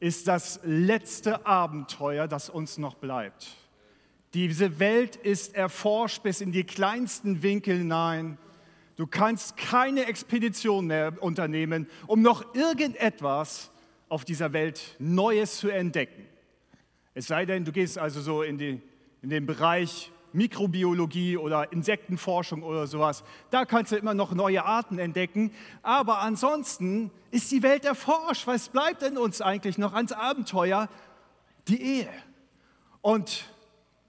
ist das letzte Abenteuer, das uns noch bleibt. Diese Welt ist erforscht bis in die kleinsten Winkel hinein. Du kannst keine Expedition mehr unternehmen, um noch irgendetwas auf dieser Welt Neues zu entdecken. Es sei denn, du gehst also so in, die, in den Bereich Mikrobiologie oder Insektenforschung oder sowas. Da kannst du immer noch neue Arten entdecken. Aber ansonsten ist die Welt erforscht. Was bleibt denn uns eigentlich noch ans Abenteuer? Die Ehe. Und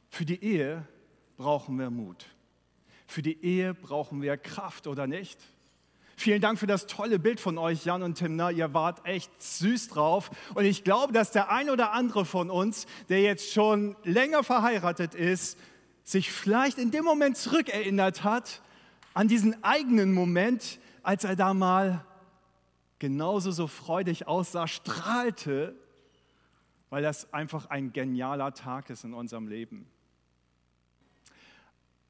für die Ehe brauchen wir Mut. Für die Ehe brauchen wir Kraft, oder nicht? Vielen Dank für das tolle Bild von euch, Jan und Timna. Ihr wart echt süß drauf. Und ich glaube, dass der ein oder andere von uns, der jetzt schon länger verheiratet ist, sich vielleicht in dem Moment zurückerinnert hat an diesen eigenen Moment, als er da mal genauso so freudig aussah, strahlte, weil das einfach ein genialer Tag ist in unserem Leben.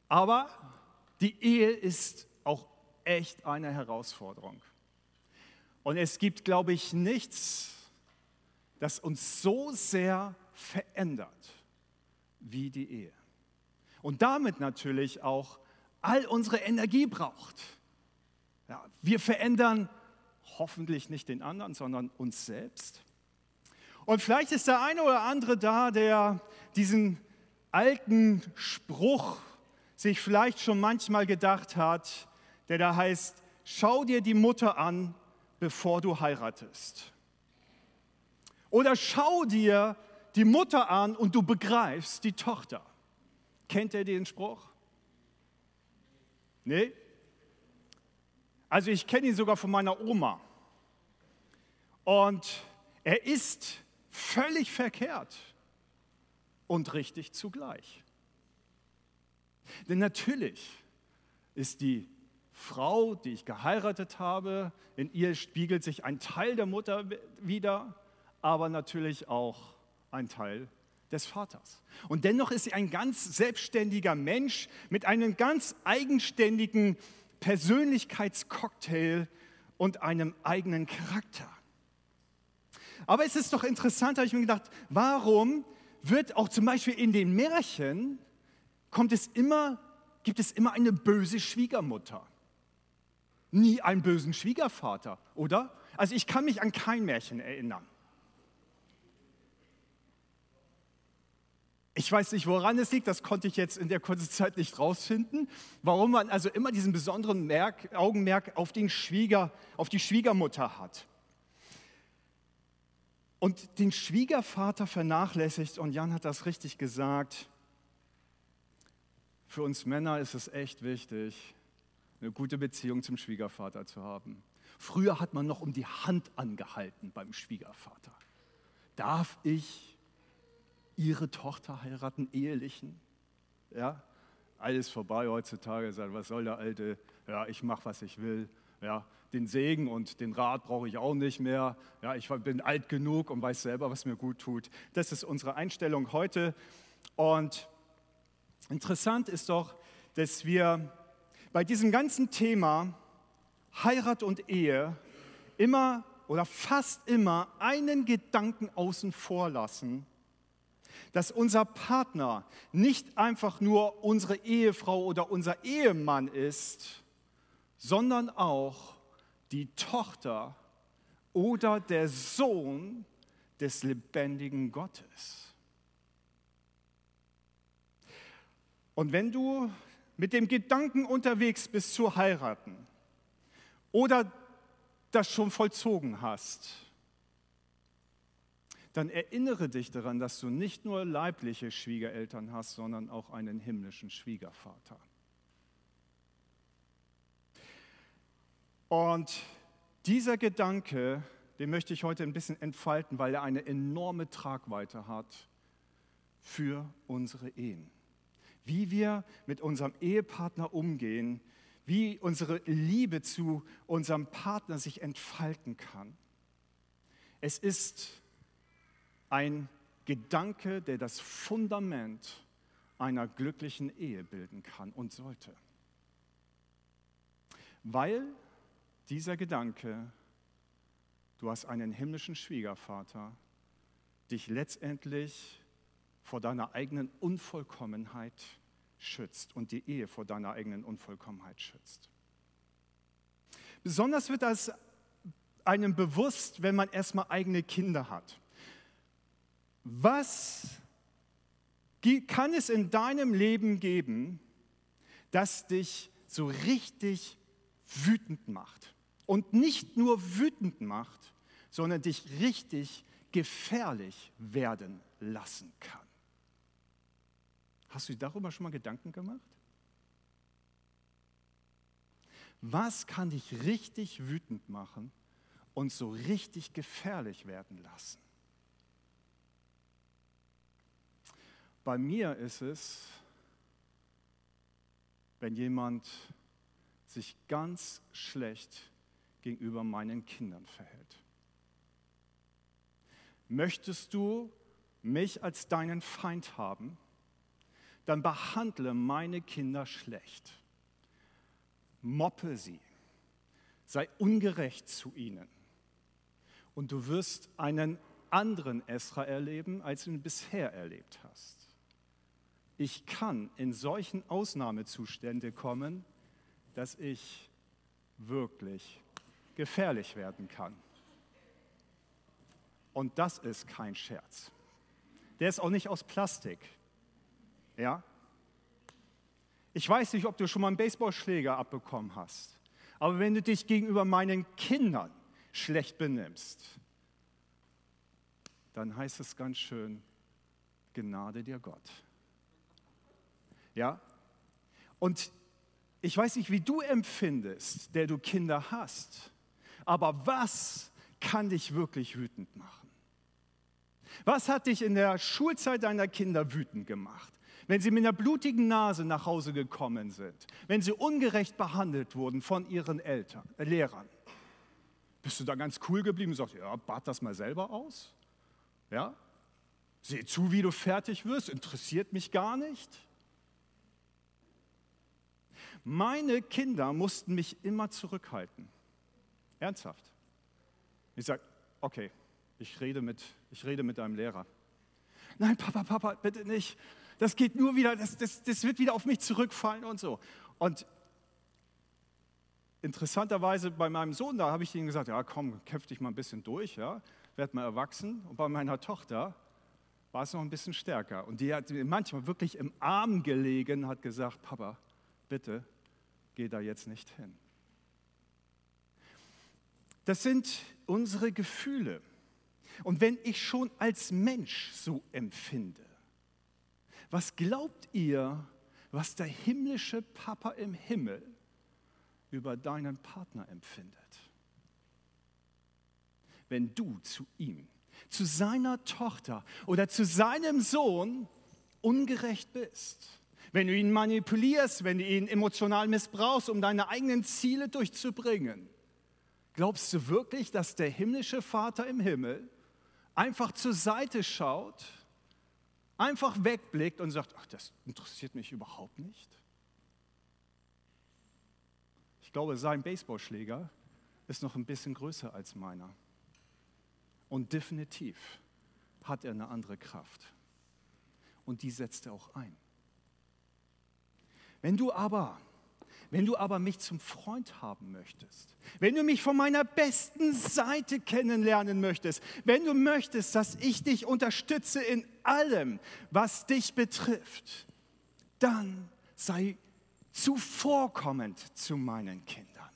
Aber die Ehe ist auch echt eine Herausforderung. Und es gibt, glaube ich, nichts, das uns so sehr verändert wie die Ehe und damit natürlich auch all unsere Energie braucht. Ja, wir verändern hoffentlich nicht den anderen, sondern uns selbst. Und vielleicht ist der eine oder andere da, der diesen alten Spruch sich vielleicht schon manchmal gedacht hat, der da heißt, schau dir die Mutter an, bevor du heiratest. Oder schau dir die Mutter an und du begreifst die Tochter. Kennt ihr den Spruch? Nee? Also ich kenne ihn sogar von meiner Oma. Und er ist völlig verkehrt und richtig zugleich. Denn natürlich ist die Frau, die ich geheiratet habe, in ihr spiegelt sich ein Teil der Mutter wieder, aber natürlich auch ein Teil des Vaters. Und dennoch ist sie ein ganz selbstständiger Mensch mit einem ganz eigenständigen Persönlichkeitscocktail und einem eigenen Charakter. Aber es ist doch interessant, habe ich mir gedacht, warum wird auch zum Beispiel in den Märchen, kommt es immer, gibt es immer eine böse Schwiegermutter? Nie einen bösen Schwiegervater, oder? Also ich kann mich an kein Märchen erinnern. Ich weiß nicht, woran es liegt, das konnte ich jetzt in der kurzen Zeit nicht rausfinden, warum man also immer diesen besonderen Merk, Augenmerk auf, den Schwieger, auf die Schwiegermutter hat. Und den Schwiegervater vernachlässigt, und Jan hat das richtig gesagt, für uns Männer ist es echt wichtig, eine gute Beziehung zum Schwiegervater zu haben. Früher hat man noch um die Hand angehalten beim Schwiegervater. Darf ich ihre Tochter heiraten, ehelichen. Ja, alles vorbei heutzutage. Was soll der Alte? Ja, ich mache, was ich will. Ja, den Segen und den Rat brauche ich auch nicht mehr. Ja, ich bin alt genug und weiß selber, was mir gut tut. Das ist unsere Einstellung heute. Und interessant ist doch, dass wir bei diesem ganzen Thema Heirat und Ehe immer oder fast immer einen Gedanken außen vor lassen, dass unser Partner nicht einfach nur unsere Ehefrau oder unser Ehemann ist, sondern auch die Tochter oder der Sohn des lebendigen Gottes. Und wenn du mit dem Gedanken unterwegs bist zu heiraten oder das schon vollzogen hast, dann erinnere dich daran, dass du nicht nur leibliche Schwiegereltern hast, sondern auch einen himmlischen Schwiegervater. Und dieser Gedanke, den möchte ich heute ein bisschen entfalten, weil er eine enorme Tragweite hat für unsere Ehen. Wie wir mit unserem Ehepartner umgehen, wie unsere Liebe zu unserem Partner sich entfalten kann. Es ist ein Gedanke, der das Fundament einer glücklichen Ehe bilden kann und sollte. Weil dieser Gedanke du hast einen himmlischen Schwiegervater, dich letztendlich vor deiner eigenen Unvollkommenheit schützt und die Ehe vor deiner eigenen Unvollkommenheit schützt. Besonders wird das einem bewusst, wenn man erstmal eigene Kinder hat. Was kann es in deinem Leben geben, das dich so richtig wütend macht? Und nicht nur wütend macht, sondern dich richtig gefährlich werden lassen kann. Hast du dir darüber schon mal Gedanken gemacht? Was kann dich richtig wütend machen und so richtig gefährlich werden lassen? Bei mir ist es, wenn jemand sich ganz schlecht gegenüber meinen Kindern verhält. Möchtest du mich als deinen Feind haben, dann behandle meine Kinder schlecht. Moppe sie. Sei ungerecht zu ihnen. Und du wirst einen anderen Esra erleben, als du ihn bisher erlebt hast. Ich kann in solchen Ausnahmezustände kommen, dass ich wirklich gefährlich werden kann. Und das ist kein Scherz. Der ist auch nicht aus Plastik. Ja? Ich weiß nicht, ob du schon mal einen Baseballschläger abbekommen hast, aber wenn du dich gegenüber meinen Kindern schlecht benimmst, dann heißt es ganz schön, Gnade dir Gott. Ja? Und ich weiß nicht, wie du empfindest, der du Kinder hast, aber was kann dich wirklich wütend machen? Was hat dich in der Schulzeit deiner Kinder wütend gemacht? wenn sie mit einer blutigen Nase nach Hause gekommen sind, wenn sie ungerecht behandelt wurden von ihren Eltern, äh, Lehrern. Bist du da ganz cool geblieben und sagst, ja, bad das mal selber aus? Ja? Seh zu, wie du fertig wirst, interessiert mich gar nicht. Meine Kinder mussten mich immer zurückhalten. Ernsthaft. Ich sage, okay, ich rede, mit, ich rede mit deinem Lehrer. Nein, Papa, Papa, bitte nicht das geht nur wieder, das, das, das wird wieder auf mich zurückfallen und so. Und interessanterweise bei meinem Sohn, da habe ich ihm gesagt, ja komm, kämpf dich mal ein bisschen durch, ja, werd mal erwachsen. Und bei meiner Tochter war es noch ein bisschen stärker. Und die hat manchmal wirklich im Arm gelegen, hat gesagt, Papa, bitte, geh da jetzt nicht hin. Das sind unsere Gefühle. Und wenn ich schon als Mensch so empfinde, was glaubt ihr, was der himmlische Papa im Himmel über deinen Partner empfindet? Wenn du zu ihm, zu seiner Tochter oder zu seinem Sohn ungerecht bist, wenn du ihn manipulierst, wenn du ihn emotional missbrauchst, um deine eigenen Ziele durchzubringen, glaubst du wirklich, dass der himmlische Vater im Himmel einfach zur Seite schaut einfach wegblickt und sagt, ach, das interessiert mich überhaupt nicht. Ich glaube, sein Baseballschläger ist noch ein bisschen größer als meiner. Und definitiv hat er eine andere Kraft. Und die setzt er auch ein. Wenn du aber wenn du aber mich zum Freund haben möchtest, wenn du mich von meiner besten Seite kennenlernen möchtest, wenn du möchtest, dass ich dich unterstütze in allem, was dich betrifft, dann sei zuvorkommend zu meinen Kindern.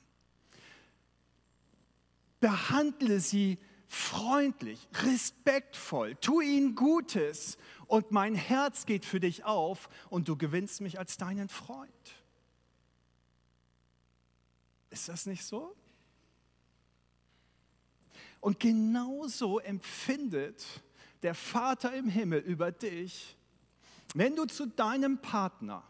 Behandle sie freundlich, respektvoll, tu ihnen Gutes und mein Herz geht für dich auf und du gewinnst mich als deinen Freund. Ist das nicht so? Und genauso empfindet der Vater im Himmel über dich, wenn du zu deinem Partner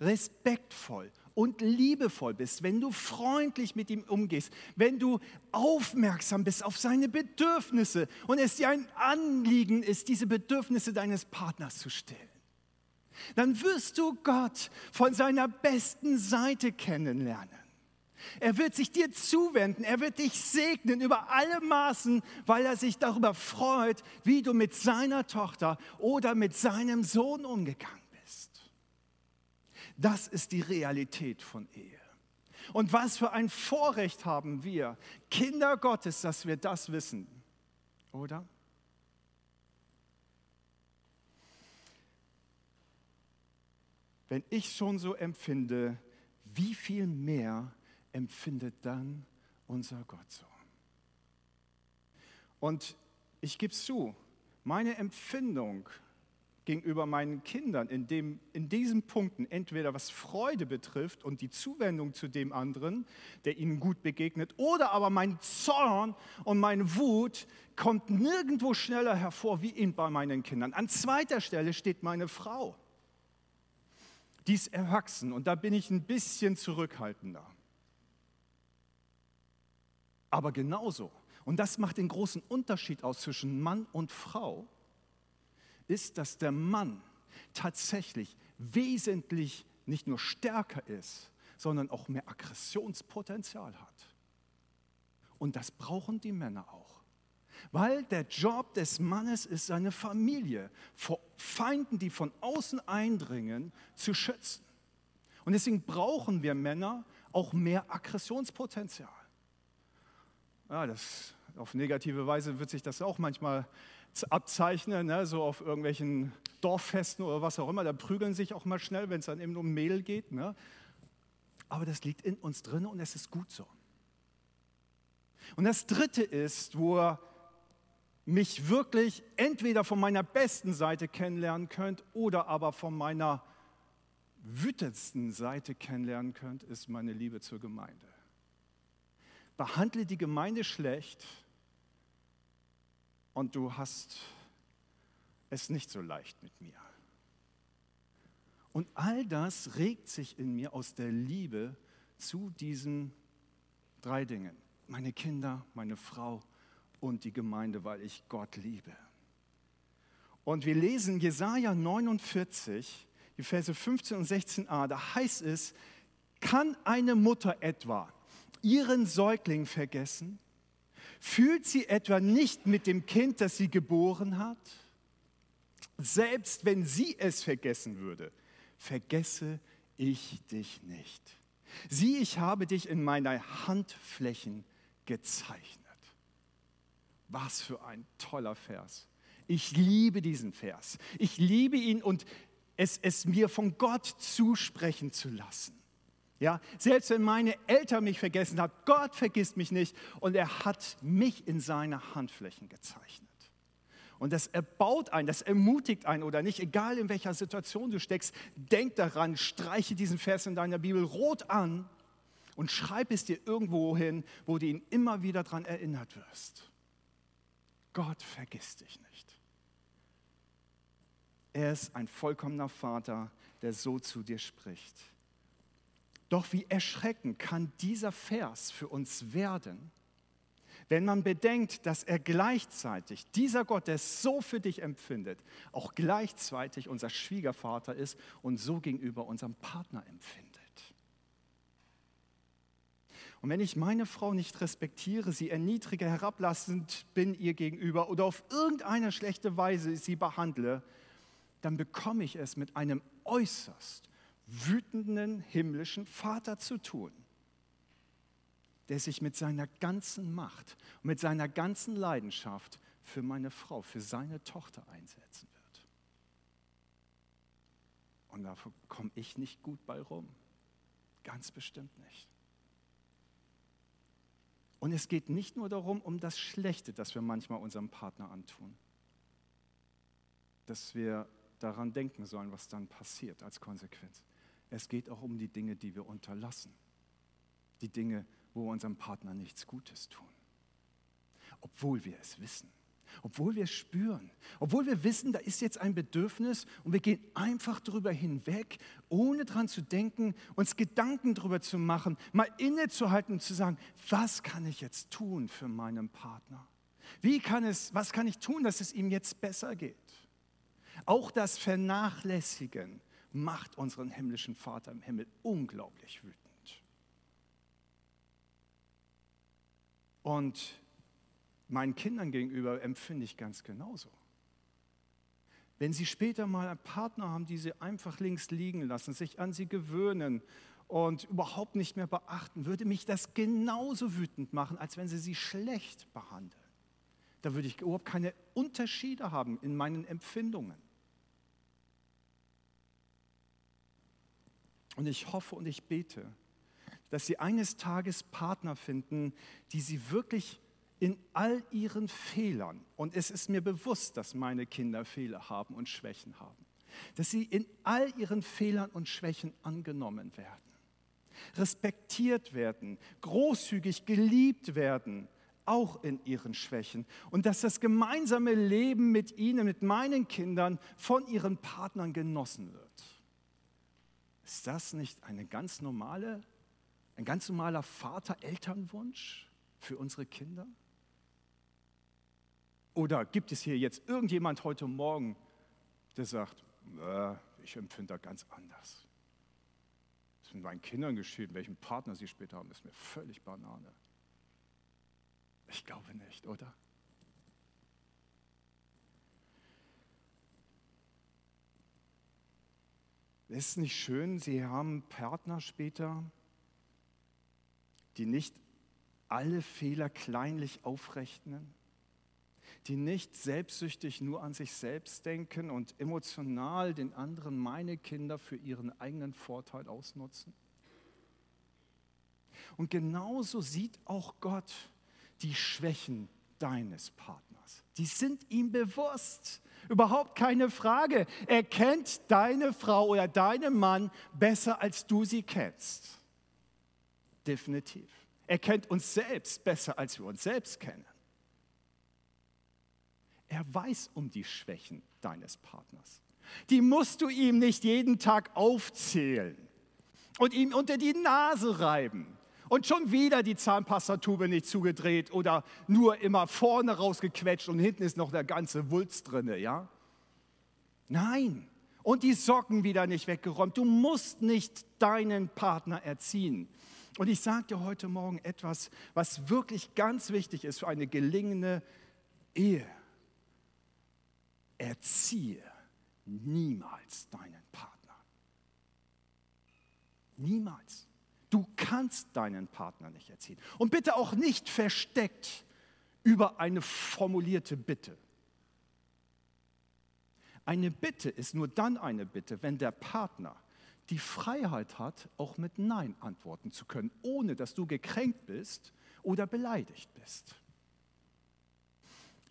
respektvoll und liebevoll bist, wenn du freundlich mit ihm umgehst, wenn du aufmerksam bist auf seine Bedürfnisse und es dir ein Anliegen ist, diese Bedürfnisse deines Partners zu stillen, dann wirst du Gott von seiner besten Seite kennenlernen. Er wird sich dir zuwenden, er wird dich segnen über alle Maßen, weil er sich darüber freut, wie du mit seiner Tochter oder mit seinem Sohn umgegangen bist. Das ist die Realität von Ehe. Und was für ein Vorrecht haben wir, Kinder Gottes, dass wir das wissen, oder? Wenn ich schon so empfinde, wie viel mehr empfindet dann unser Gott so? Und ich gebe zu, meine Empfindung gegenüber meinen Kindern in, dem, in diesen Punkten, entweder was Freude betrifft und die Zuwendung zu dem anderen, der ihnen gut begegnet, oder aber mein Zorn und meine Wut kommt nirgendwo schneller hervor wie in bei meinen Kindern. An zweiter Stelle steht meine Frau. Die ist erwachsen und da bin ich ein bisschen zurückhaltender. Aber genauso, und das macht den großen Unterschied aus zwischen Mann und Frau, ist, dass der Mann tatsächlich wesentlich nicht nur stärker ist, sondern auch mehr Aggressionspotenzial hat. Und das brauchen die Männer auch. Weil der Job des Mannes ist, seine Familie vor Feinden, die von außen eindringen, zu schützen. Und deswegen brauchen wir Männer auch mehr Aggressionspotenzial. Ja, das, auf negative Weise wird sich das auch manchmal abzeichnen, ne, so auf irgendwelchen Dorffesten oder was auch immer. Da prügeln sich auch mal schnell, wenn es dann eben um Mehl geht. Ne. Aber das liegt in uns drin und es ist gut so. Und das Dritte ist, wo ihr mich wirklich entweder von meiner besten Seite kennenlernen könnt oder aber von meiner wütendsten Seite kennenlernen könnt, ist meine Liebe zur Gemeinde. Behandle die Gemeinde schlecht und du hast es nicht so leicht mit mir. Und all das regt sich in mir aus der Liebe zu diesen drei Dingen. Meine Kinder, meine Frau und die Gemeinde, weil ich Gott liebe. Und wir lesen Jesaja 49, die Verse 15 und 16a, da heißt es, kann eine Mutter etwa ihren Säugling vergessen? Fühlt sie etwa nicht mit dem Kind, das sie geboren hat? Selbst wenn sie es vergessen würde, vergesse ich dich nicht. Sieh, ich habe dich in meiner Handflächen gezeichnet. Was für ein toller Vers. Ich liebe diesen Vers. Ich liebe ihn und es, es mir von Gott zusprechen zu lassen. Ja, selbst wenn meine Eltern mich vergessen haben, Gott vergisst mich nicht und er hat mich in seine Handflächen gezeichnet. Und das erbaut einen, das ermutigt einen oder nicht, egal in welcher Situation du steckst, denk daran, streiche diesen Vers in deiner Bibel rot an und schreib es dir irgendwo hin, wo du ihn immer wieder daran erinnert wirst. Gott vergisst dich nicht. Er ist ein vollkommener Vater, der so zu dir spricht. Doch wie erschreckend kann dieser Vers für uns werden, wenn man bedenkt, dass er gleichzeitig, dieser Gott, der es so für dich empfindet, auch gleichzeitig unser Schwiegervater ist und so gegenüber unserem Partner empfindet. Und wenn ich meine Frau nicht respektiere, sie erniedrige, herablassend bin ihr gegenüber oder auf irgendeine schlechte Weise sie behandle, dann bekomme ich es mit einem äußerst wütenden himmlischen Vater zu tun, der sich mit seiner ganzen Macht mit seiner ganzen Leidenschaft für meine Frau, für seine Tochter einsetzen wird. Und dafür komme ich nicht gut bei rum. Ganz bestimmt nicht. Und es geht nicht nur darum, um das Schlechte, das wir manchmal unserem Partner antun. Dass wir daran denken sollen, was dann passiert als Konsequenz. Es geht auch um die Dinge, die wir unterlassen. Die Dinge, wo wir unserem Partner nichts Gutes tun. Obwohl wir es wissen. Obwohl wir spüren. Obwohl wir wissen, da ist jetzt ein Bedürfnis und wir gehen einfach drüber hinweg, ohne dran zu denken, uns Gedanken drüber zu machen, mal innezuhalten und zu sagen, was kann ich jetzt tun für meinen Partner? Wie kann es, was kann ich tun, dass es ihm jetzt besser geht? Auch das Vernachlässigen, macht unseren himmlischen Vater im Himmel unglaublich wütend. Und meinen Kindern gegenüber empfinde ich ganz genauso. Wenn sie später mal einen Partner haben, die sie einfach links liegen lassen, sich an sie gewöhnen und überhaupt nicht mehr beachten, würde mich das genauso wütend machen, als wenn sie sie schlecht behandeln. Da würde ich überhaupt keine Unterschiede haben in meinen Empfindungen. Und ich hoffe und ich bete, dass sie eines Tages Partner finden, die sie wirklich in all ihren Fehlern, und es ist mir bewusst, dass meine Kinder Fehler haben und Schwächen haben, dass sie in all ihren Fehlern und Schwächen angenommen werden, respektiert werden, großzügig geliebt werden, auch in ihren Schwächen, und dass das gemeinsame Leben mit ihnen, mit meinen Kindern, von ihren Partnern genossen wird. Ist das nicht eine ganz normale, ein ganz normaler Vater-Elternwunsch für unsere Kinder? Oder gibt es hier jetzt irgendjemand heute Morgen, der sagt, äh, ich empfinde das ganz anders? Was mit meinen Kindern geschehen, welchen Partner sie später haben, ist mir völlig Banane. Ich glaube nicht, oder? Ist es nicht schön, Sie haben Partner später, die nicht alle Fehler kleinlich aufrechnen? die nicht selbstsüchtig nur an sich selbst denken und emotional den anderen, meine Kinder, für ihren eigenen Vorteil ausnutzen? Und genauso sieht auch Gott die Schwächen deines Partners. Die sind ihm bewusst. Überhaupt keine Frage. Er kennt deine Frau oder deinen Mann besser, als du sie kennst. Definitiv. Er kennt uns selbst besser, als wir uns selbst kennen. Er weiß um die Schwächen deines Partners. Die musst du ihm nicht jeden Tag aufzählen und ihm unter die Nase reiben und schon wieder die Zahnpastatube nicht zugedreht oder nur immer vorne rausgequetscht und hinten ist noch der ganze Wulst drinne, ja? Nein. Und die Socken wieder nicht weggeräumt. Du musst nicht deinen Partner erziehen. Und ich sage dir heute Morgen etwas, was wirklich ganz wichtig ist für eine gelingende Ehe erziehe niemals deinen Partner. Niemals. Du kannst deinen Partner nicht erziehen. Und bitte auch nicht versteckt über eine formulierte Bitte. Eine Bitte ist nur dann eine Bitte, wenn der Partner die Freiheit hat, auch mit Nein antworten zu können, ohne dass du gekränkt bist oder beleidigt bist.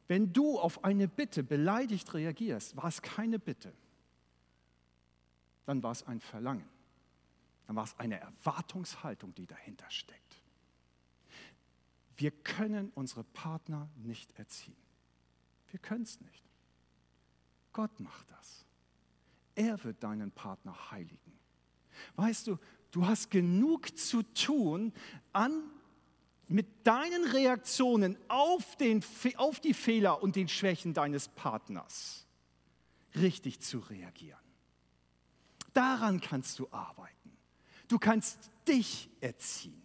Wenn du auf eine Bitte beleidigt reagierst, war es keine Bitte. Dann war es ein Verlangen. Dann war es eine Erwartungshaltung, die dahinter steckt. Wir können unsere Partner nicht erziehen. Wir können es nicht. Gott macht das. Er wird deinen Partner heiligen. Weißt du, du hast genug zu tun an mit deinen Reaktionen auf, den, auf die Fehler und den Schwächen deines Partners richtig zu reagieren. Daran kannst du arbeiten. Du kannst dich erziehen,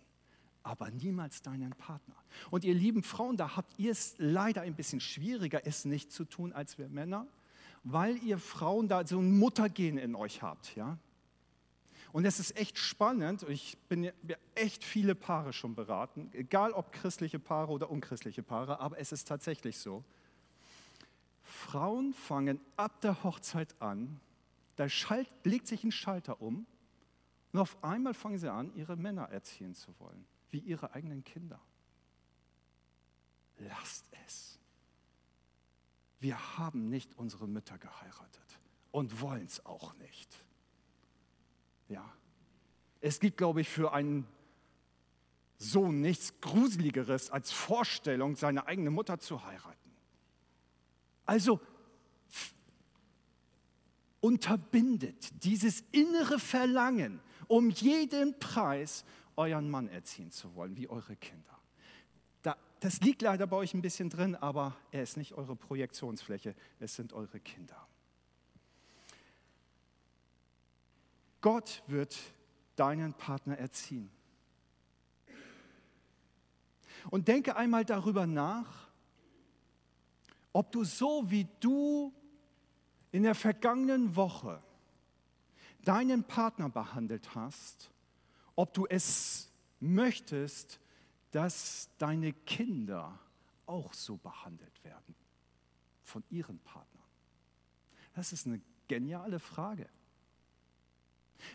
aber niemals deinen Partner. Und ihr lieben Frauen, da habt ihr es leider ein bisschen schwieriger, es nicht zu tun als wir Männer, weil ihr Frauen da so ein Muttergen in euch habt. Ja? Und es ist echt spannend. Ich bin echt viele Paare schon beraten, egal ob christliche Paare oder unchristliche Paare, aber es ist tatsächlich so. Frauen fangen ab der Hochzeit an, da legt sich ein Schalter um und auf einmal fangen sie an, ihre Männer erziehen zu wollen, wie ihre eigenen Kinder. Lasst es. Wir haben nicht unsere Mütter geheiratet und wollen es auch nicht. Ja. Es gibt, glaube ich, für einen Sohn nichts Gruseligeres als Vorstellung, seine eigene Mutter zu heiraten. Also unterbindet dieses innere Verlangen, um jeden Preis euren Mann erziehen zu wollen, wie eure Kinder. Da, das liegt leider bei euch ein bisschen drin, aber er ist nicht eure Projektionsfläche, es sind eure Kinder. Gott wird deinen Partner erziehen. Und denke einmal darüber nach, ob du so wie du in der vergangenen Woche deinen Partner behandelt hast, ob du es möchtest, dass deine Kinder auch so behandelt werden von ihren Partnern. Das ist eine geniale Frage.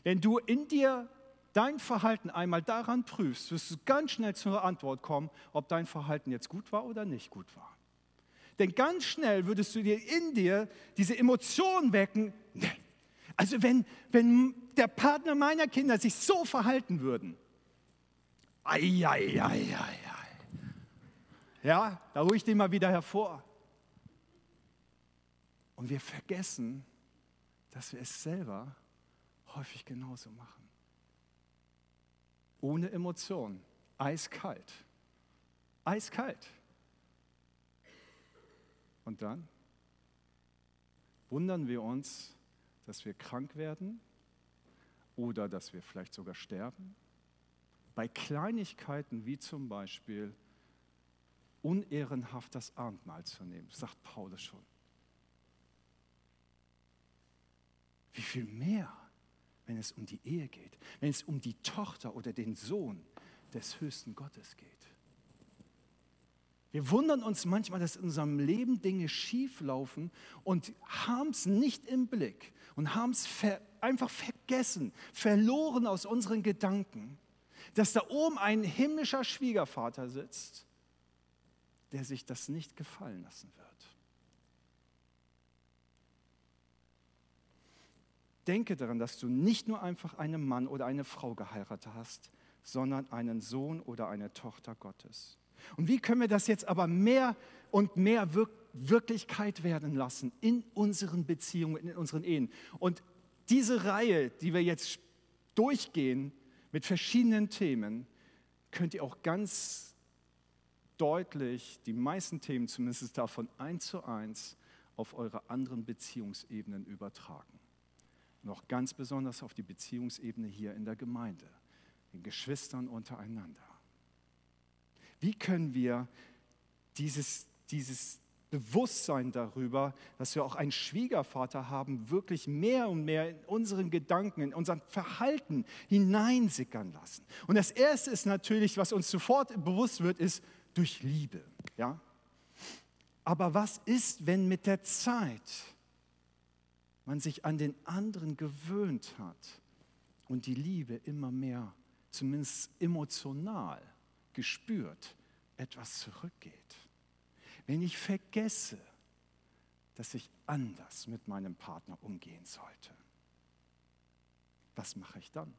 Wenn du in dir dein Verhalten einmal daran prüfst, wirst du ganz schnell zur Antwort kommen, ob dein Verhalten jetzt gut war oder nicht gut war. Denn ganz schnell würdest du dir in dir diese Emotion wecken, nee, also wenn, wenn der Partner meiner Kinder sich so verhalten würden, ei, ei, ei, ei, ei. ja, da ruhig den mal wieder hervor. Und wir vergessen, dass wir es selber häufig genauso machen. Ohne Emotion, eiskalt. Eiskalt. Und dann wundern wir uns, dass wir krank werden oder dass wir vielleicht sogar sterben. Bei Kleinigkeiten wie zum Beispiel unehrenhaft das Abendmahl zu nehmen, sagt Paulus schon. Wie viel mehr, wenn es um die Ehe geht, wenn es um die Tochter oder den Sohn des höchsten Gottes geht. Wir wundern uns manchmal, dass in unserem Leben Dinge schieflaufen und haben es nicht im Blick und haben es ver einfach vergessen, verloren aus unseren Gedanken, dass da oben ein himmlischer Schwiegervater sitzt, der sich das nicht gefallen lassen wird. Denke daran, dass du nicht nur einfach einen Mann oder eine Frau geheiratet hast, sondern einen Sohn oder eine Tochter Gottes. Und wie können wir das jetzt aber mehr und mehr Wirklichkeit werden lassen in unseren Beziehungen, in unseren Ehen? Und diese Reihe, die wir jetzt durchgehen mit verschiedenen Themen, könnt ihr auch ganz deutlich, die meisten Themen zumindest davon eins zu eins, auf eure anderen Beziehungsebenen übertragen. Noch ganz besonders auf die Beziehungsebene hier in der Gemeinde, den Geschwistern untereinander. Wie können wir dieses, dieses Bewusstsein darüber, dass wir auch einen Schwiegervater haben, wirklich mehr und mehr in unseren Gedanken, in unser Verhalten hineinsickern lassen. Und das Erste ist natürlich, was uns sofort bewusst wird, ist durch Liebe. Ja? Aber was ist, wenn mit der Zeit man sich an den anderen gewöhnt hat und die Liebe immer mehr, zumindest emotional, gespürt, etwas zurückgeht. Wenn ich vergesse, dass ich anders mit meinem Partner umgehen sollte, was mache ich dann?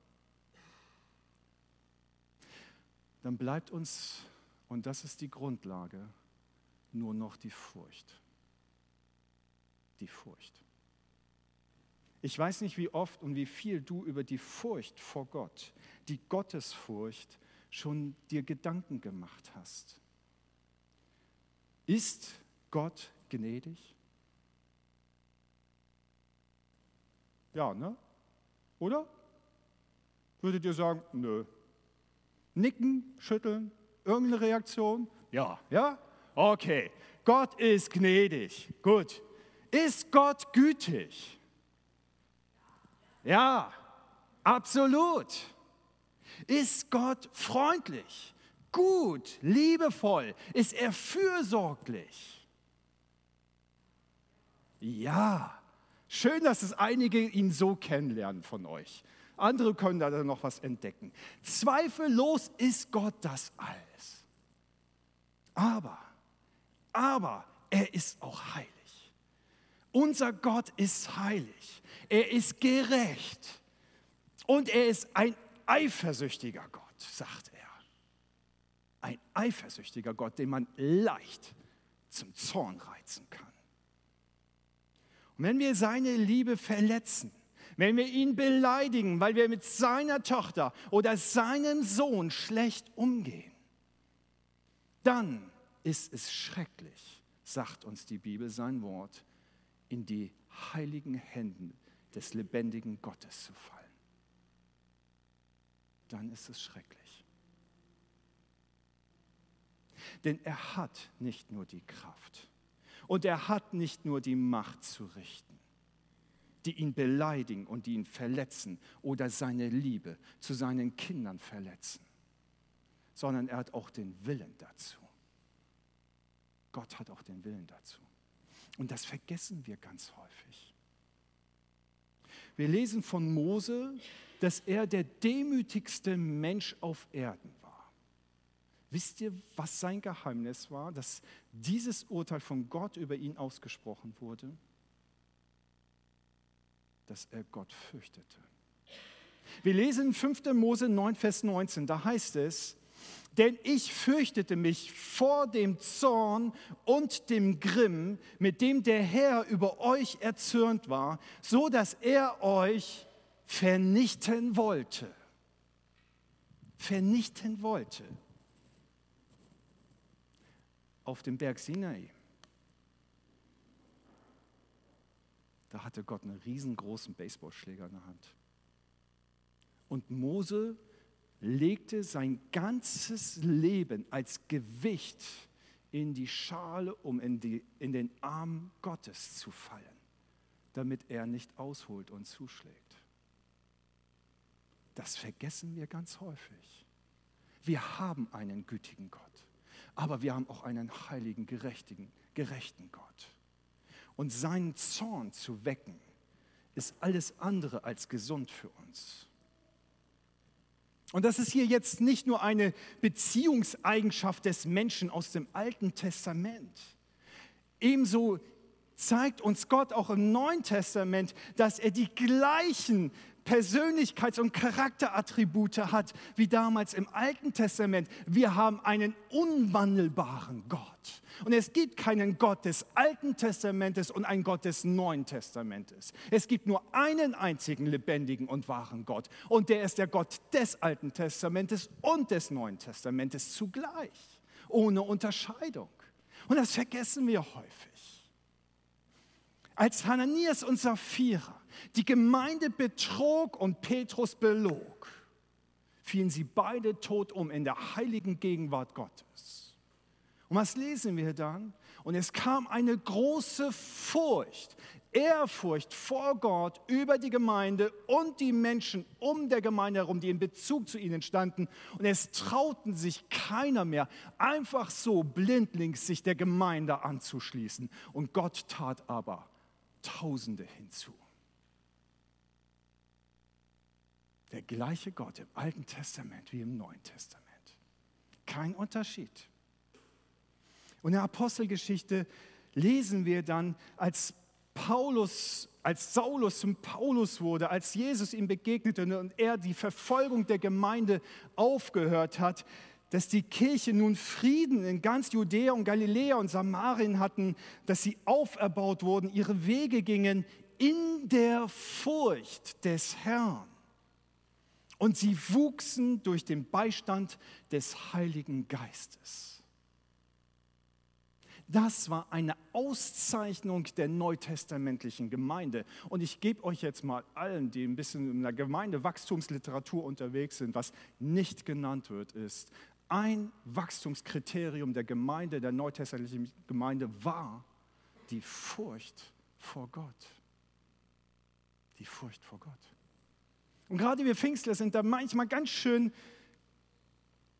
Dann bleibt uns, und das ist die Grundlage, nur noch die Furcht. Die Furcht. Ich weiß nicht, wie oft und wie viel du über die Furcht vor Gott, die Gottesfurcht, schon dir Gedanken gemacht hast. Ist Gott gnädig? Ja, ne? Oder? Würdet ihr sagen, nö. Nicken, schütteln, irgendeine Reaktion? Ja, ja? Okay. Gott ist gnädig. Gut. Ist Gott gütig? Ja, absolut. Ist Gott freundlich, gut, liebevoll? Ist er fürsorglich? Ja, schön, dass es einige ihn so kennenlernen von euch. Andere können da noch was entdecken. Zweifellos ist Gott das alles. Aber, aber er ist auch heilig. Unser Gott ist heilig. Er ist gerecht. Und er ist ein eifersüchtiger Gott, sagt er. Ein eifersüchtiger Gott, den man leicht zum Zorn reizen kann. Und wenn wir seine Liebe verletzen, wenn wir ihn beleidigen, weil wir mit seiner Tochter oder seinem Sohn schlecht umgehen, dann ist es schrecklich, sagt uns die Bibel sein Wort, in die heiligen Hände des lebendigen Gottes zu fallen dann ist es schrecklich. Denn er hat nicht nur die Kraft und er hat nicht nur die Macht zu richten, die ihn beleidigen und die ihn verletzen oder seine Liebe zu seinen Kindern verletzen, sondern er hat auch den Willen dazu. Gott hat auch den Willen dazu. Und das vergessen wir ganz häufig. Wir lesen von Mose, dass er der demütigste Mensch auf Erden war. Wisst ihr, was sein Geheimnis war, dass dieses Urteil von Gott über ihn ausgesprochen wurde? Dass er Gott fürchtete. Wir lesen in 5. Mose 9, Vers 19, da heißt es, denn ich fürchtete mich vor dem Zorn und dem Grimm, mit dem der Herr über euch erzürnt war, so dass er euch vernichten wollte. Vernichten wollte. Auf dem Berg Sinai. Da hatte Gott einen riesengroßen Baseballschläger in der Hand. Und Mose legte sein ganzes Leben als Gewicht in die Schale, um in, die, in den Arm Gottes zu fallen, damit er nicht ausholt und zuschlägt. Das vergessen wir ganz häufig. Wir haben einen gütigen Gott, aber wir haben auch einen heiligen, gerechten, gerechten Gott. Und seinen Zorn zu wecken, ist alles andere als gesund für uns. Und das ist hier jetzt nicht nur eine Beziehungseigenschaft des Menschen aus dem Alten Testament. Ebenso zeigt uns Gott auch im Neuen Testament, dass er die gleichen Persönlichkeits- und Charakterattribute hat wie damals im Alten Testament. Wir haben einen unwandelbaren Gott. Und es gibt keinen Gott des Alten Testamentes und einen Gott des Neuen Testamentes. Es gibt nur einen einzigen lebendigen und wahren Gott. Und der ist der Gott des Alten Testamentes und des Neuen Testamentes zugleich, ohne Unterscheidung. Und das vergessen wir häufig. Als Hananias und Sapphira die Gemeinde betrog und Petrus belog, fielen sie beide tot um in der heiligen Gegenwart Gottes. Und was lesen wir dann? Und es kam eine große Furcht, Ehrfurcht vor Gott über die Gemeinde und die Menschen um der Gemeinde herum, die in Bezug zu ihnen standen. Und es trauten sich keiner mehr, einfach so blindlings sich der Gemeinde anzuschließen. Und Gott tat aber Tausende hinzu. Der gleiche Gott im Alten Testament wie im Neuen Testament. Kein Unterschied. Und in der Apostelgeschichte lesen wir dann, als Paulus, als Saulus zum Paulus wurde, als Jesus ihm begegnete und er die Verfolgung der Gemeinde aufgehört hat, dass die Kirche nun Frieden in ganz Judäa und Galiläa und Samarien hatten, dass sie auferbaut wurden, ihre Wege gingen in der Furcht des Herrn. Und sie wuchsen durch den Beistand des Heiligen Geistes. Das war eine Auszeichnung der neutestamentlichen Gemeinde. Und ich gebe euch jetzt mal allen, die ein bisschen in der Gemeindewachstumsliteratur unterwegs sind, was nicht genannt wird, ist, ein Wachstumskriterium der Gemeinde, der neutestamentlichen Gemeinde war die Furcht vor Gott. Die Furcht vor Gott. Und gerade wir Pfingstler sind da manchmal ganz schön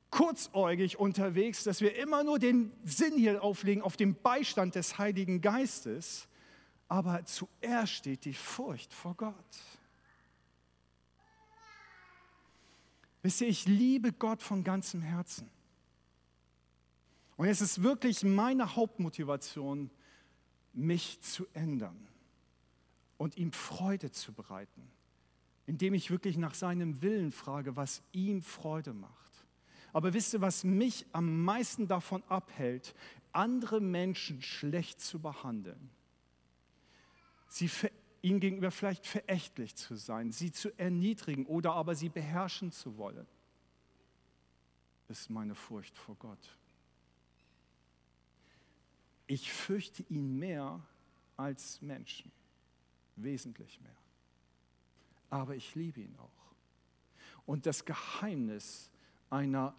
kurzäugig unterwegs, dass wir immer nur den Sinn hier auflegen auf den Beistand des Heiligen Geistes. Aber zuerst steht die Furcht vor Gott. Wisst ihr, ich liebe Gott von ganzem Herzen. Und es ist wirklich meine Hauptmotivation, mich zu ändern und ihm Freude zu bereiten, indem ich wirklich nach seinem Willen frage, was ihm Freude macht. Aber wisst ihr, was mich am meisten davon abhält, andere Menschen schlecht zu behandeln? Sie ihnen gegenüber vielleicht verächtlich zu sein, sie zu erniedrigen oder aber sie beherrschen zu wollen, ist meine Furcht vor Gott. Ich fürchte ihn mehr als Menschen, wesentlich mehr. Aber ich liebe ihn auch. Und das Geheimnis einer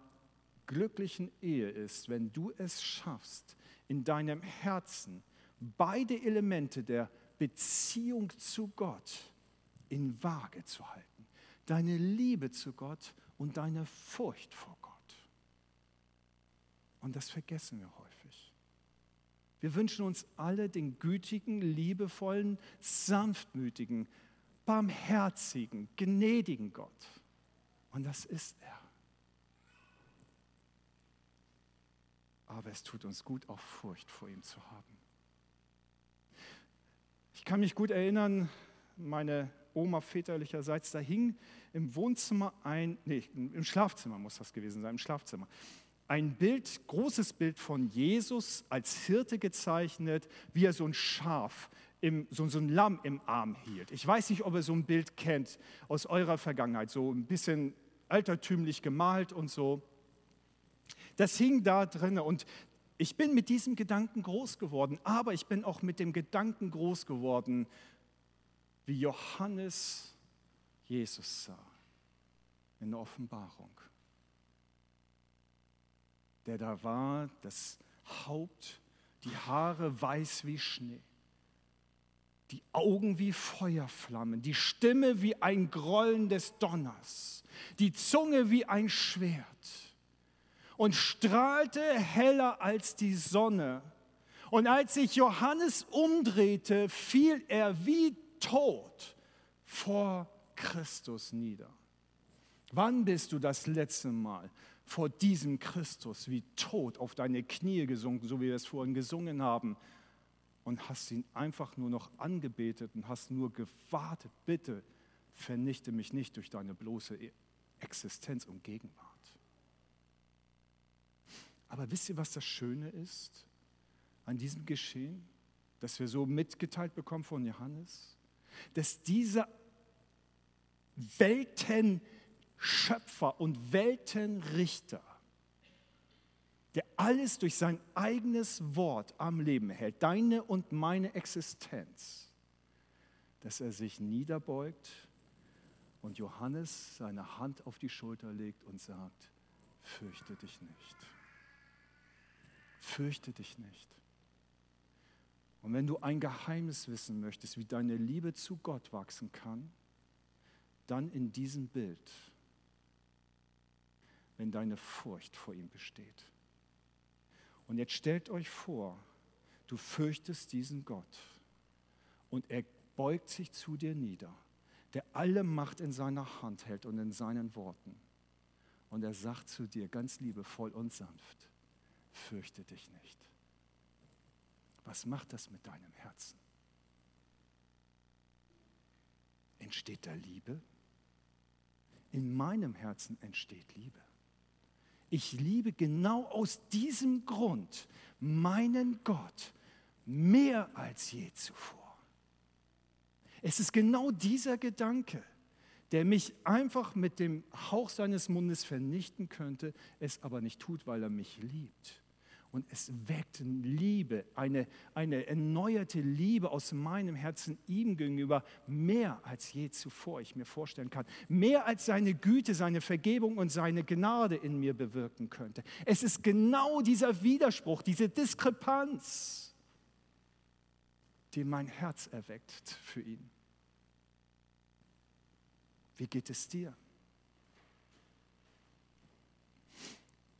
glücklichen Ehe ist, wenn du es schaffst, in deinem Herzen beide Elemente der Beziehung zu Gott in Waage zu halten. Deine Liebe zu Gott und deine Furcht vor Gott. Und das vergessen wir häufig. Wir wünschen uns alle den gütigen, liebevollen, sanftmütigen, barmherzigen, gnädigen Gott. Und das ist er. Aber es tut uns gut, auch Furcht vor ihm zu haben. Ich kann mich gut erinnern, meine Oma väterlicherseits, da hing im Wohnzimmer ein, nee, im Schlafzimmer muss das gewesen sein, im Schlafzimmer, ein Bild, großes Bild von Jesus als Hirte gezeichnet, wie er so ein Schaf, im, so, so ein Lamm im Arm hielt. Ich weiß nicht, ob ihr so ein Bild kennt aus eurer Vergangenheit, so ein bisschen altertümlich gemalt und so. Das hing da drin und ich bin mit diesem Gedanken groß geworden, aber ich bin auch mit dem Gedanken groß geworden, wie Johannes Jesus sah in der Offenbarung. Der da war, das Haupt, die Haare weiß wie Schnee, die Augen wie Feuerflammen, die Stimme wie ein Grollen des Donners, die Zunge wie ein Schwert und strahlte heller als die Sonne. Und als sich Johannes umdrehte, fiel er wie tot vor Christus nieder. Wann bist du das letzte Mal vor diesem Christus wie tot auf deine Knie gesunken, so wie wir es vorhin gesungen haben, und hast ihn einfach nur noch angebetet und hast nur gewartet, bitte vernichte mich nicht durch deine bloße Existenz und Gegenwart. Aber wisst ihr, was das Schöne ist an diesem Geschehen, das wir so mitgeteilt bekommen von Johannes? Dass dieser Weltenschöpfer und Weltenrichter, der alles durch sein eigenes Wort am Leben hält, deine und meine Existenz, dass er sich niederbeugt und Johannes seine Hand auf die Schulter legt und sagt, fürchte dich nicht fürchte dich nicht. Und wenn du ein Geheimnis wissen möchtest, wie deine Liebe zu Gott wachsen kann, dann in diesem Bild, wenn deine Furcht vor ihm besteht. Und jetzt stellt euch vor, du fürchtest diesen Gott und er beugt sich zu dir nieder, der alle Macht in seiner Hand hält und in seinen Worten. Und er sagt zu dir ganz liebevoll und sanft, fürchte dich nicht. Was macht das mit deinem Herzen? Entsteht da Liebe? In meinem Herzen entsteht Liebe. Ich liebe genau aus diesem Grund meinen Gott mehr als je zuvor. Es ist genau dieser Gedanke, der mich einfach mit dem Hauch seines Mundes vernichten könnte, es aber nicht tut, weil er mich liebt. Und es weckt Liebe, eine, eine erneuerte Liebe aus meinem Herzen ihm gegenüber, mehr als je zuvor ich mir vorstellen kann. Mehr als seine Güte, seine Vergebung und seine Gnade in mir bewirken könnte. Es ist genau dieser Widerspruch, diese Diskrepanz, die mein Herz erweckt für ihn. Wie geht es dir?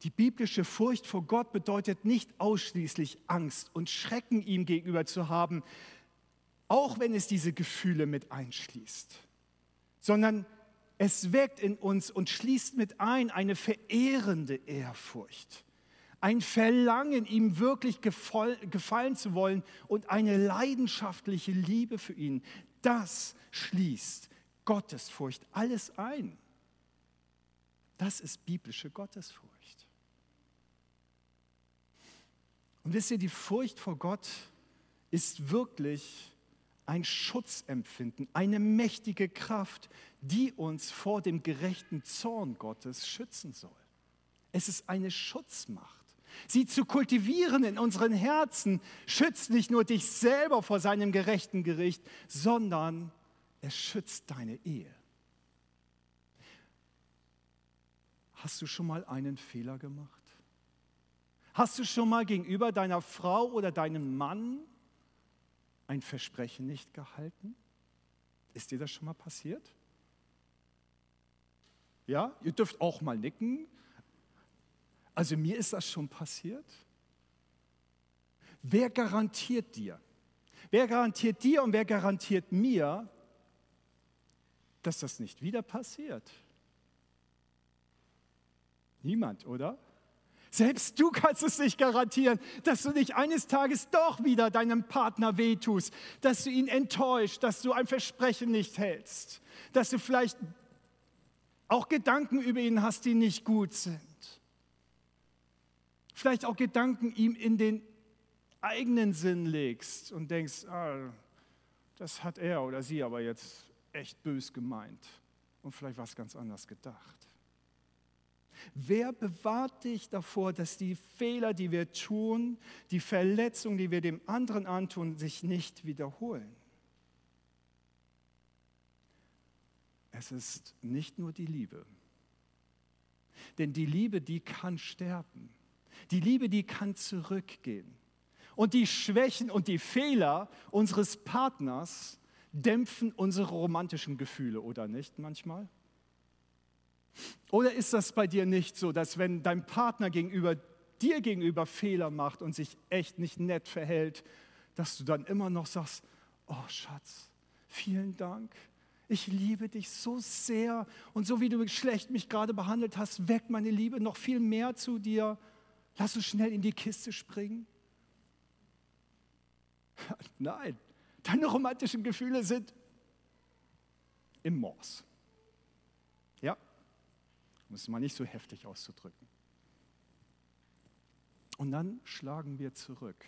Die biblische Furcht vor Gott bedeutet nicht ausschließlich Angst und Schrecken ihm gegenüber zu haben, auch wenn es diese Gefühle mit einschließt, sondern es weckt in uns und schließt mit ein eine verehrende Ehrfurcht, ein Verlangen, ihm wirklich gefallen zu wollen und eine leidenschaftliche Liebe für ihn. Das schließt Gottesfurcht alles ein. Das ist biblische Gottesfurcht. Und wisst ihr, die Furcht vor Gott ist wirklich ein Schutzempfinden, eine mächtige Kraft, die uns vor dem gerechten Zorn Gottes schützen soll. Es ist eine Schutzmacht. Sie zu kultivieren in unseren Herzen schützt nicht nur dich selber vor seinem gerechten Gericht, sondern es schützt deine Ehe. Hast du schon mal einen Fehler gemacht? Hast du schon mal gegenüber deiner Frau oder deinem Mann ein Versprechen nicht gehalten? Ist dir das schon mal passiert? Ja, ihr dürft auch mal nicken. Also mir ist das schon passiert. Wer garantiert dir? Wer garantiert dir und wer garantiert mir, dass das nicht wieder passiert? Niemand, oder? Selbst du kannst es nicht garantieren, dass du nicht eines Tages doch wieder deinem Partner wehtust, dass du ihn enttäuscht, dass du ein Versprechen nicht hältst, dass du vielleicht auch Gedanken über ihn hast, die nicht gut sind. Vielleicht auch Gedanken ihm in den eigenen Sinn legst und denkst, ah, das hat er oder sie aber jetzt echt bös gemeint und vielleicht was ganz anders gedacht. Wer bewahrt dich davor, dass die Fehler, die wir tun, die Verletzungen, die wir dem anderen antun, sich nicht wiederholen? Es ist nicht nur die Liebe. Denn die Liebe, die kann sterben. Die Liebe, die kann zurückgehen. Und die Schwächen und die Fehler unseres Partners dämpfen unsere romantischen Gefühle, oder nicht manchmal? Oder ist das bei dir nicht so, dass wenn dein Partner gegenüber dir gegenüber Fehler macht und sich echt nicht nett verhält, dass du dann immer noch sagst, oh Schatz, vielen Dank. Ich liebe dich so sehr und so wie du schlecht mich gerade behandelt hast, weckt meine Liebe noch viel mehr zu dir. Lass uns schnell in die Kiste springen. Nein, deine romantischen Gefühle sind im Mors. Um es mal nicht so heftig auszudrücken. Und dann schlagen wir zurück.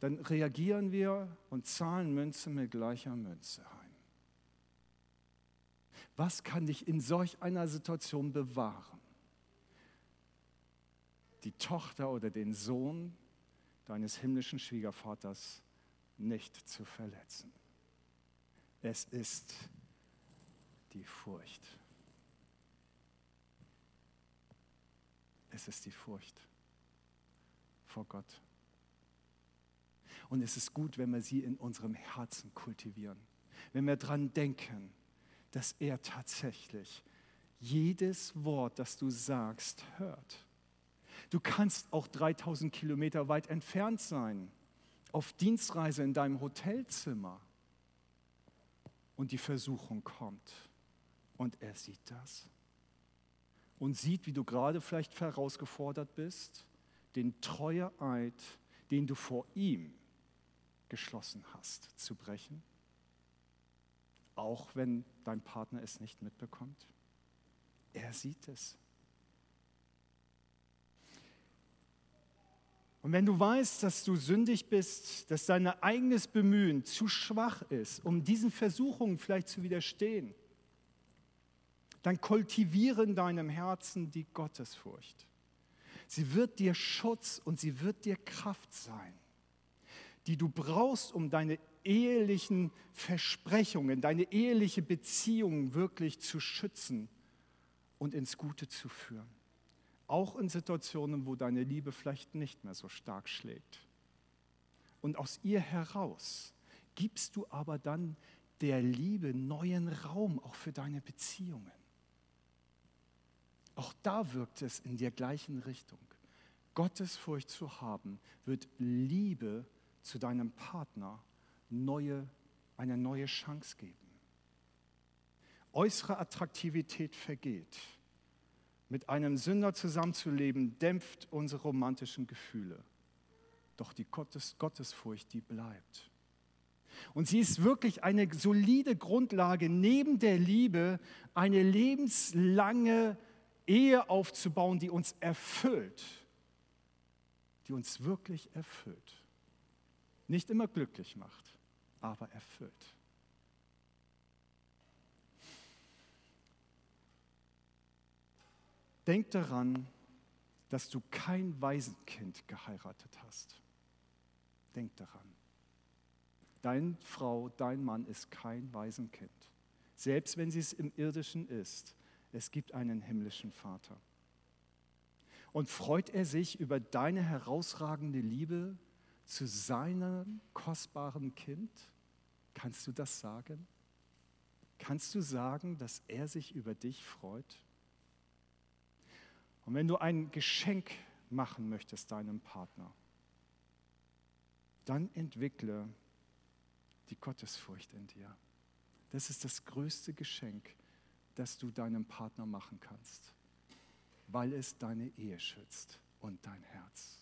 Dann reagieren wir und zahlen Münze mit gleicher Münze ein. Was kann dich in solch einer Situation bewahren? Die Tochter oder den Sohn deines himmlischen Schwiegervaters nicht zu verletzen. Es ist die Furcht. Es ist die Furcht vor Gott. Und es ist gut, wenn wir sie in unserem Herzen kultivieren. Wenn wir daran denken, dass er tatsächlich jedes Wort, das du sagst, hört. Du kannst auch 3000 Kilometer weit entfernt sein, auf Dienstreise in deinem Hotelzimmer. Und die Versuchung kommt. Und er sieht das und sieht, wie du gerade vielleicht herausgefordert bist, den treue Eid, den du vor ihm geschlossen hast, zu brechen, auch wenn dein Partner es nicht mitbekommt. Er sieht es. Und wenn du weißt, dass du sündig bist, dass dein eigenes Bemühen zu schwach ist, um diesen Versuchungen vielleicht zu widerstehen, dann kultiviere in deinem Herzen die Gottesfurcht. Sie wird dir Schutz und sie wird dir Kraft sein, die du brauchst, um deine ehelichen Versprechungen, deine eheliche Beziehung wirklich zu schützen und ins Gute zu führen. Auch in Situationen, wo deine Liebe vielleicht nicht mehr so stark schlägt. Und aus ihr heraus gibst du aber dann der Liebe neuen Raum, auch für deine Beziehungen. Auch da wirkt es in der gleichen Richtung. Gottesfurcht zu haben, wird Liebe zu deinem Partner neue, eine neue Chance geben. Äußere Attraktivität vergeht. Mit einem Sünder zusammenzuleben, dämpft unsere romantischen Gefühle. Doch die Gottes, Gottesfurcht, die bleibt. Und sie ist wirklich eine solide Grundlage neben der Liebe, eine lebenslange Ehe aufzubauen, die uns erfüllt, die uns wirklich erfüllt. Nicht immer glücklich macht, aber erfüllt. Denk daran, dass du kein Waisenkind geheiratet hast. Denk daran. Deine Frau, dein Mann ist kein Waisenkind. Selbst wenn sie es im irdischen ist, es gibt einen himmlischen Vater. Und freut er sich über deine herausragende Liebe zu seinem kostbaren Kind? Kannst du das sagen? Kannst du sagen, dass er sich über dich freut? Und wenn du ein Geschenk machen möchtest deinem Partner, dann entwickle die Gottesfurcht in dir. Das ist das größte Geschenk, das du deinem Partner machen kannst, weil es deine Ehe schützt und dein Herz.